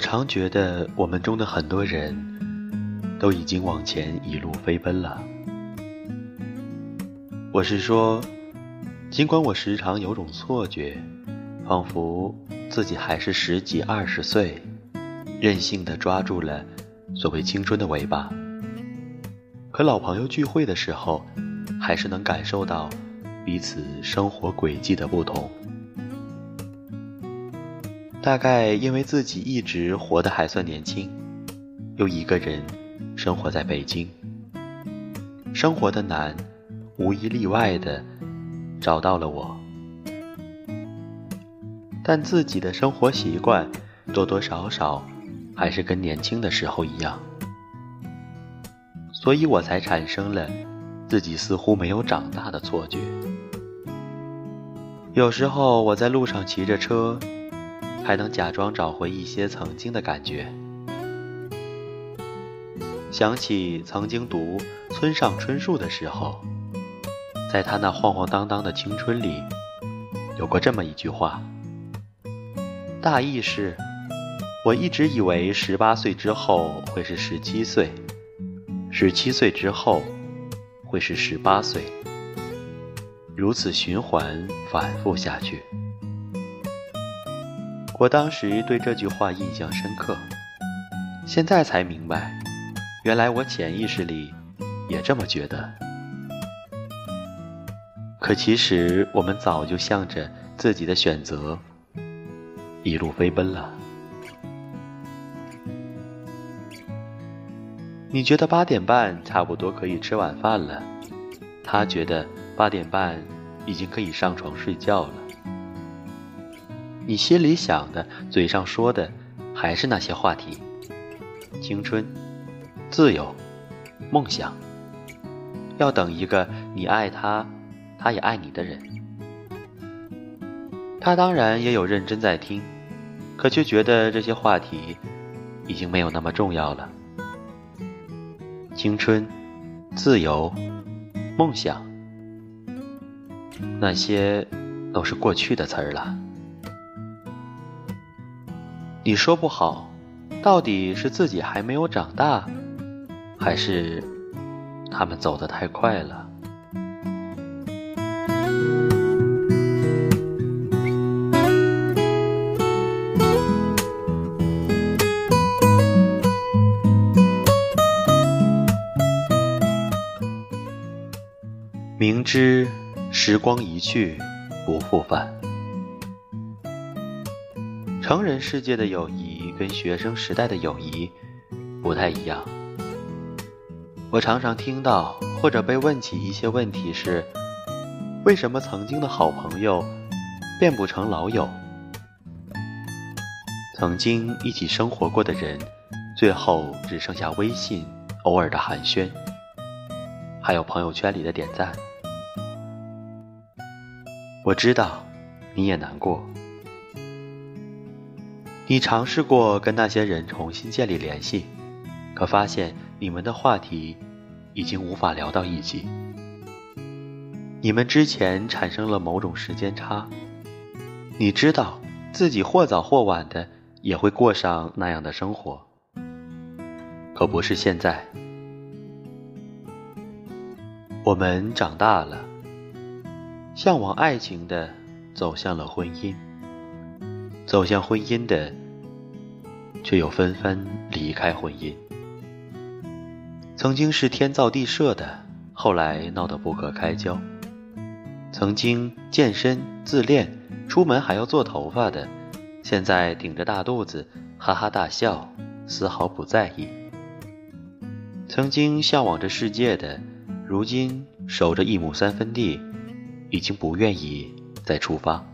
我常觉得我们中的很多人都已经往前一路飞奔了。我是说，尽管我时常有种错觉，仿佛自己还是十几二十岁，任性的抓住了所谓青春的尾巴，可老朋友聚会的时候，还是能感受到彼此生活轨迹的不同。大概因为自己一直活得还算年轻，又一个人生活在北京，生活的难，无一例外的找到了我。但自己的生活习惯多多少少还是跟年轻的时候一样，所以我才产生了自己似乎没有长大的错觉。有时候我在路上骑着车。还能假装找回一些曾经的感觉，想起曾经读村上春树的时候，在他那晃晃荡荡的青春里，有过这么一句话，大意是：我一直以为十八岁之后会是十七岁，十七岁之后会是十八岁，如此循环反复下去。我当时对这句话印象深刻，现在才明白，原来我潜意识里也这么觉得。可其实我们早就向着自己的选择一路飞奔了。你觉得八点半差不多可以吃晚饭了，他觉得八点半已经可以上床睡觉了。你心里想的，嘴上说的，还是那些话题：青春、自由、梦想。要等一个你爱他，他也爱你的人。他当然也有认真在听，可却觉得这些话题已经没有那么重要了。青春、自由、梦想，那些都是过去的词儿了。你说不好，到底是自己还没有长大，还是他们走得太快了？明知时光一去不复返。成人世界的友谊跟学生时代的友谊不太一样。我常常听到或者被问起一些问题是：为什么曾经的好朋友变不成老友？曾经一起生活过的人，最后只剩下微信偶尔的寒暄，还有朋友圈里的点赞。我知道你也难过。你尝试过跟那些人重新建立联系，可发现你们的话题已经无法聊到一起。你们之前产生了某种时间差，你知道自己或早或晚的也会过上那样的生活，可不是现在。我们长大了，向往爱情的走向了婚姻，走向婚姻的。却又纷纷离开婚姻。曾经是天造地设的，后来闹得不可开交；曾经健身自恋，出门还要做头发的，现在顶着大肚子哈哈大笑，丝毫不在意；曾经向往着世界的，如今守着一亩三分地，已经不愿意再出发。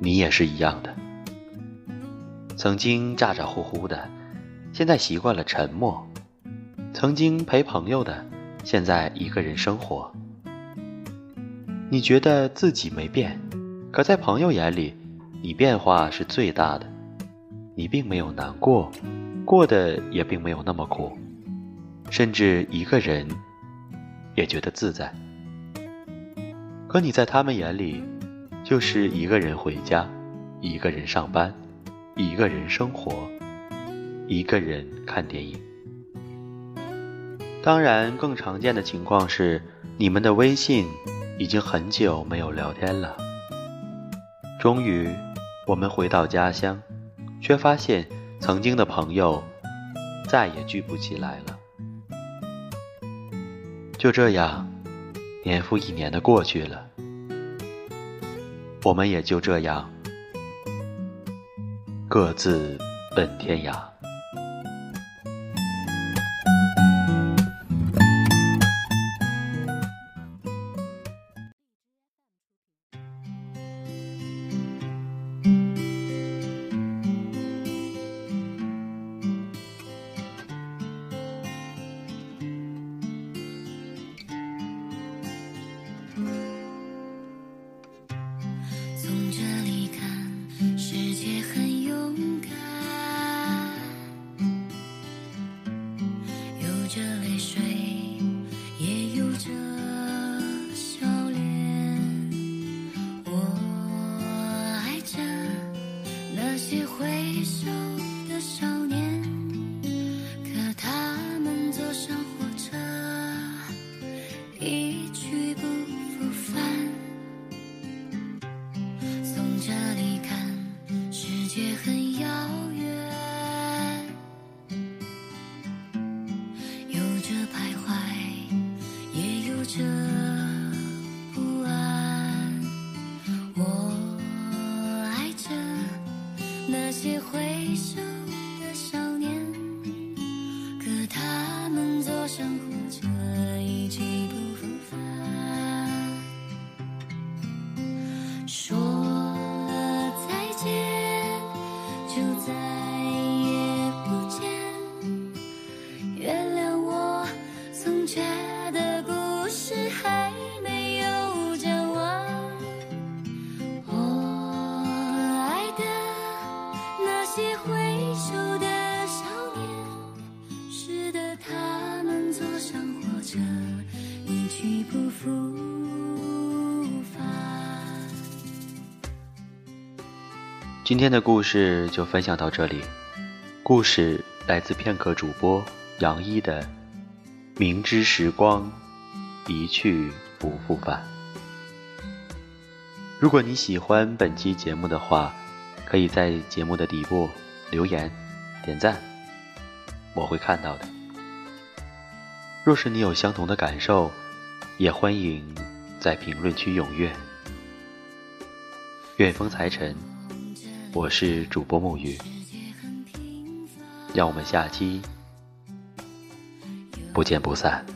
你也是一样的。曾经咋咋呼呼的，现在习惯了沉默；曾经陪朋友的，现在一个人生活。你觉得自己没变，可在朋友眼里，你变化是最大的。你并没有难过，过得也并没有那么苦，甚至一个人也觉得自在。可你在他们眼里，就是一个人回家，一个人上班，一个人生活，一个人看电影。当然，更常见的情况是，你们的微信已经很久没有聊天了。终于，我们回到家乡，却发现曾经的朋友再也聚不起来了。就这样，年复一年的过去了，我们也就这样各自奔天涯。也很遥远，有着徘徊，也有着不安。我爱着那些回首的少年，可他们坐上火车已经。今天的故事就分享到这里。故事来自片刻主播杨一的《明知时光一去不复返》。如果你喜欢本期节目的话，可以在节目的底部留言、点赞，我会看到的。若是你有相同的感受，也欢迎在评论区踊跃。远风财神。我是主播沐雨，让我们下期不见不散。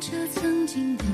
这曾经的